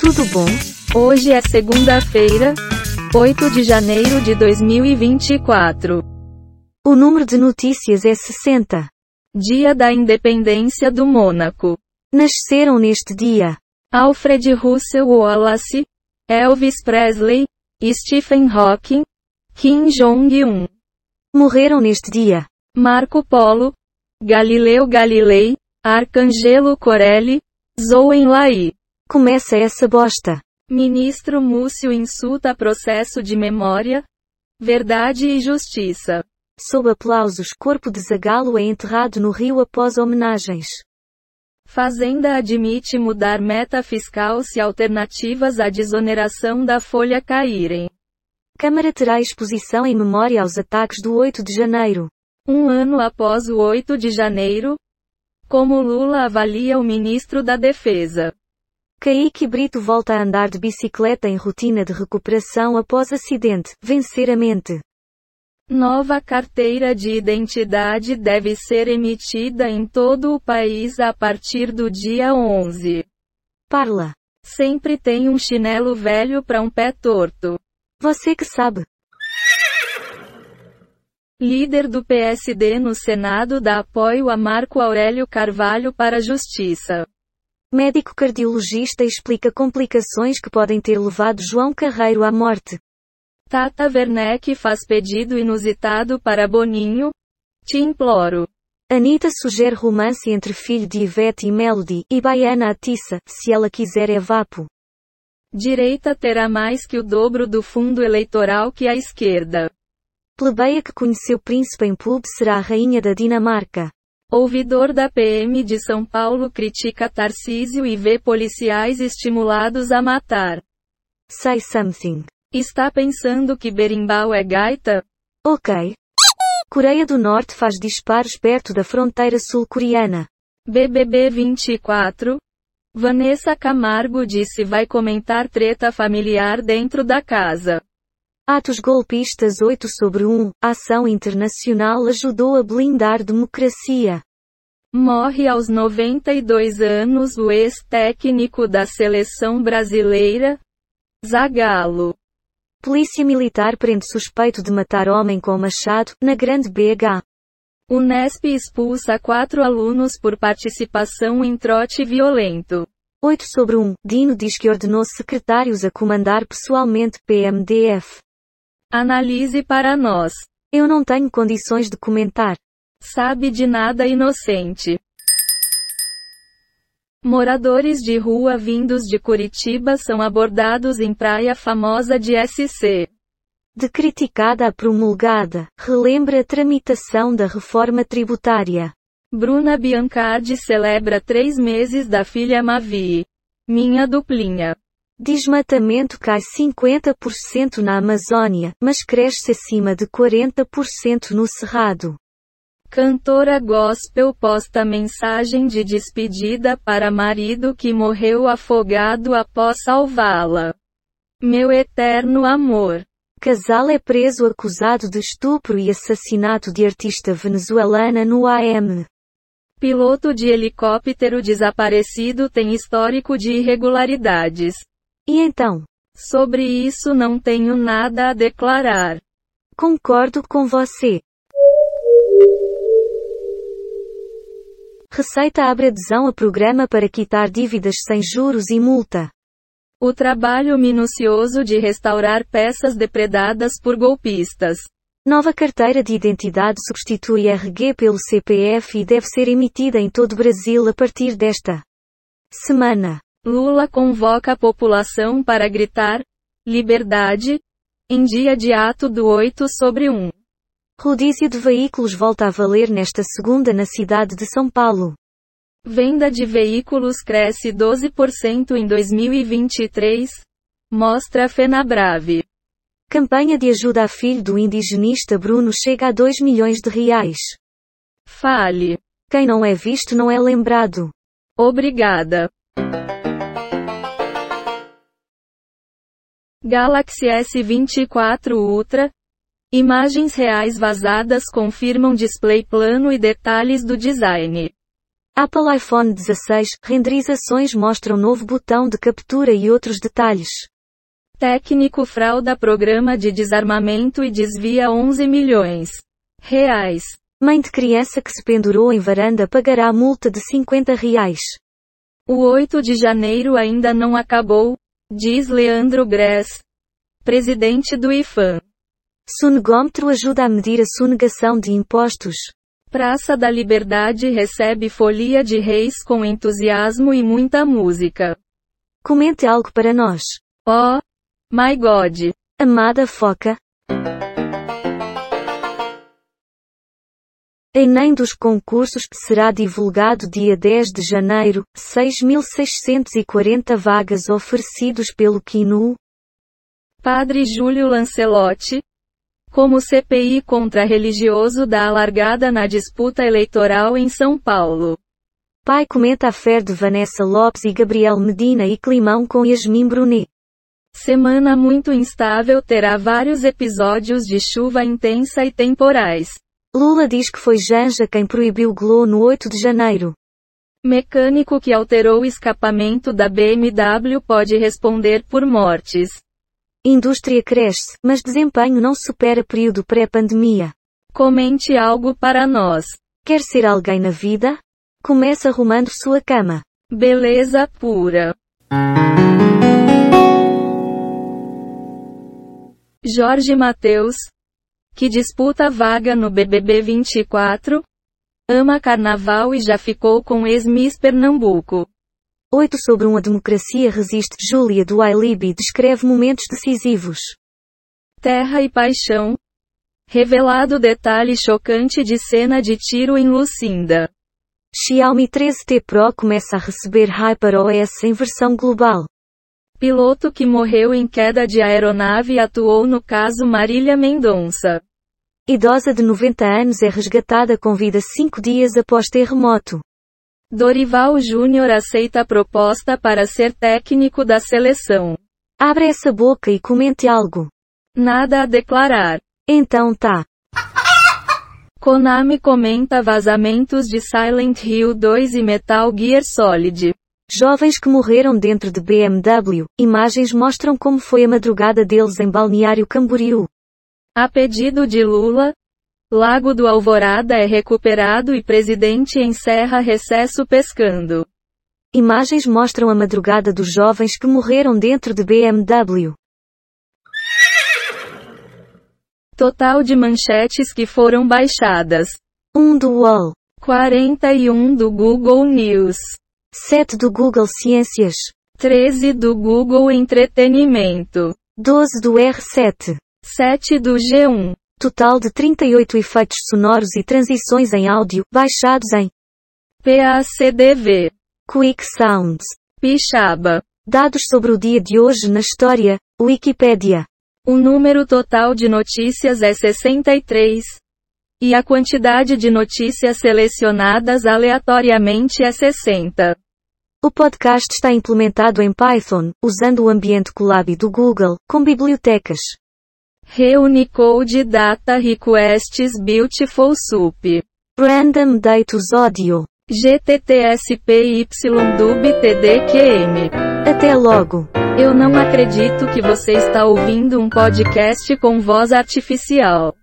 Tudo bom? Hoje é segunda-feira, 8 de janeiro de 2024. O número de notícias é 60. Dia da Independência do Mônaco. Nasceram neste dia Alfred Russel Wallace, Elvis Presley, Stephen Hawking, Kim Jong-un. Morreram neste dia Marco Polo, Galileu Galilei, Arcangelo Corelli, Zhou Enlai. Começa essa bosta. Ministro Múcio insulta processo de memória, verdade e justiça. Sob aplausos, corpo de Zagalo é enterrado no rio após homenagens. Fazenda admite mudar meta fiscal se alternativas à desoneração da folha caírem. Câmara terá exposição em memória aos ataques do 8 de janeiro. Um ano após o 8 de janeiro, como Lula avalia o ministro da Defesa. Kaique Brito volta a andar de bicicleta em rotina de recuperação após acidente, vencer a mente. Nova carteira de identidade deve ser emitida em todo o país a partir do dia 11. Parla. Sempre tem um chinelo velho para um pé torto. Você que sabe. Líder do PSD no Senado dá apoio a Marco Aurélio Carvalho para a Justiça. Médico cardiologista explica complicações que podem ter levado João Carreiro à morte. Tata Werneck faz pedido inusitado para Boninho. Te imploro. Anitta sugere romance entre filho de Ivete e Melody, e Baiana atiça, se ela quiser é vapo. Direita terá mais que o dobro do fundo eleitoral que a esquerda. Plebeia que conheceu príncipe em pub será a rainha da Dinamarca. Ouvidor da PM de São Paulo critica Tarcísio e vê policiais estimulados a matar. Say something. Está pensando que berimbau é gaita? Ok. Coreia do Norte faz disparos perto da fronteira sul-coreana. BBB 24. Vanessa Camargo disse vai comentar treta familiar dentro da casa. Atos golpistas 8 sobre 1. Ação internacional ajudou a blindar democracia. Morre aos 92 anos o ex-técnico da seleção brasileira, Zagallo. Polícia Militar prende suspeito de matar homem com machado, na Grande BH. Unesp expulsa quatro alunos por participação em trote violento. 8 sobre 1. Dino diz que ordenou secretários a comandar pessoalmente PMDF. Analise para nós. Eu não tenho condições de comentar. Sabe de nada inocente. Moradores de rua vindos de Curitiba são abordados em praia famosa de SC. De criticada a promulgada, relembra a tramitação da reforma tributária. Bruna Biancardi celebra três meses da filha Mavi. Minha duplinha. Desmatamento cai 50% na Amazônia, mas cresce acima de 40% no Cerrado. Cantora gospel posta mensagem de despedida para marido que morreu afogado após salvá-la. Meu eterno amor. Casal é preso acusado de estupro e assassinato de artista venezuelana no AM. Piloto de helicóptero desaparecido tem histórico de irregularidades. E então? Sobre isso não tenho nada a declarar. Concordo com você. Receita abre adesão a programa para quitar dívidas sem juros e multa. O trabalho minucioso de restaurar peças depredadas por golpistas. Nova carteira de identidade substitui RG pelo CPF e deve ser emitida em todo o Brasil a partir desta semana. Lula convoca a população para gritar: liberdade, em dia de ato do 8 sobre 1. Rodízio de veículos volta a valer nesta segunda na cidade de São Paulo. Venda de veículos cresce 12% em 2023, mostra a Fenabrave. Campanha de ajuda a filho do indigenista Bruno chega a 2 milhões de reais. Fale. Quem não é visto não é lembrado. Obrigada. Galaxy S24 Ultra. Imagens reais vazadas confirmam display plano e detalhes do design. Apple iPhone 16, renderizações mostram novo botão de captura e outros detalhes. Técnico frauda programa de desarmamento e desvia 11 milhões reais. Mãe de criança que se pendurou em varanda pagará multa de 50 reais. O 8 de janeiro ainda não acabou, diz Leandro Gress, presidente do IFAM. Sonegômetro ajuda a medir a sonegação de impostos. Praça da Liberdade recebe folia de reis com entusiasmo e muita música. Comente algo para nós. Oh, my God. Amada foca. Enem dos concursos será divulgado dia 10 de janeiro, 6.640 vagas oferecidos pelo QINU. Padre Júlio Lancelotti, como CPI contra religioso dá alargada na disputa eleitoral em São Paulo. Pai comenta a fé de Vanessa Lopes e Gabriel Medina e climão com Yasmin Brunet. Semana muito instável terá vários episódios de chuva intensa e temporais. Lula diz que foi Janja quem proibiu Glo no 8 de janeiro. Mecânico que alterou o escapamento da BMW pode responder por mortes. Indústria cresce, mas desempenho não supera período pré-pandemia. Comente algo para nós. Quer ser alguém na vida? Começa arrumando sua cama. Beleza pura. Jorge Mateus, que disputa vaga no BBB 24, ama carnaval e já ficou com ex-Miss Pernambuco. 8 sobre uma democracia resiste. Júlia do iLib descreve momentos decisivos. Terra e paixão. Revelado detalhe chocante de cena de tiro em Lucinda. Xiaomi 13T Pro começa a receber HyperOS em versão global. Piloto que morreu em queda de aeronave atuou no caso Marília Mendonça. Idosa de 90 anos é resgatada com vida cinco dias após terremoto. Dorival Júnior aceita a proposta para ser técnico da seleção. Abre essa boca e comente algo. Nada a declarar. Então tá. Konami comenta vazamentos de Silent Hill 2 e Metal Gear Solid. Jovens que morreram dentro de BMW, imagens mostram como foi a madrugada deles em Balneário Camboriú. A pedido de Lula, Lago do Alvorada é recuperado e presidente encerra recesso pescando. Imagens mostram a madrugada dos jovens que morreram dentro de BMW. Total de manchetes que foram baixadas. 1 do UOL. 41 do Google News. 7 do Google Ciências. 13 do Google Entretenimento. 12 do R7. 7 do G1. Total de 38 efeitos sonoros e transições em áudio, baixados em PACDV. Quick Sounds. Pixaba. Dados sobre o dia de hoje na história, Wikipedia. O número total de notícias é 63. E a quantidade de notícias selecionadas aleatoriamente é 60. O podcast está implementado em Python, usando o ambiente Colab do Google, com bibliotecas. Reunicode Data Requests Beautiful Soup. Random Datus Audio. GTTSPYDUB Até logo. Eu não acredito que você está ouvindo um podcast com voz artificial.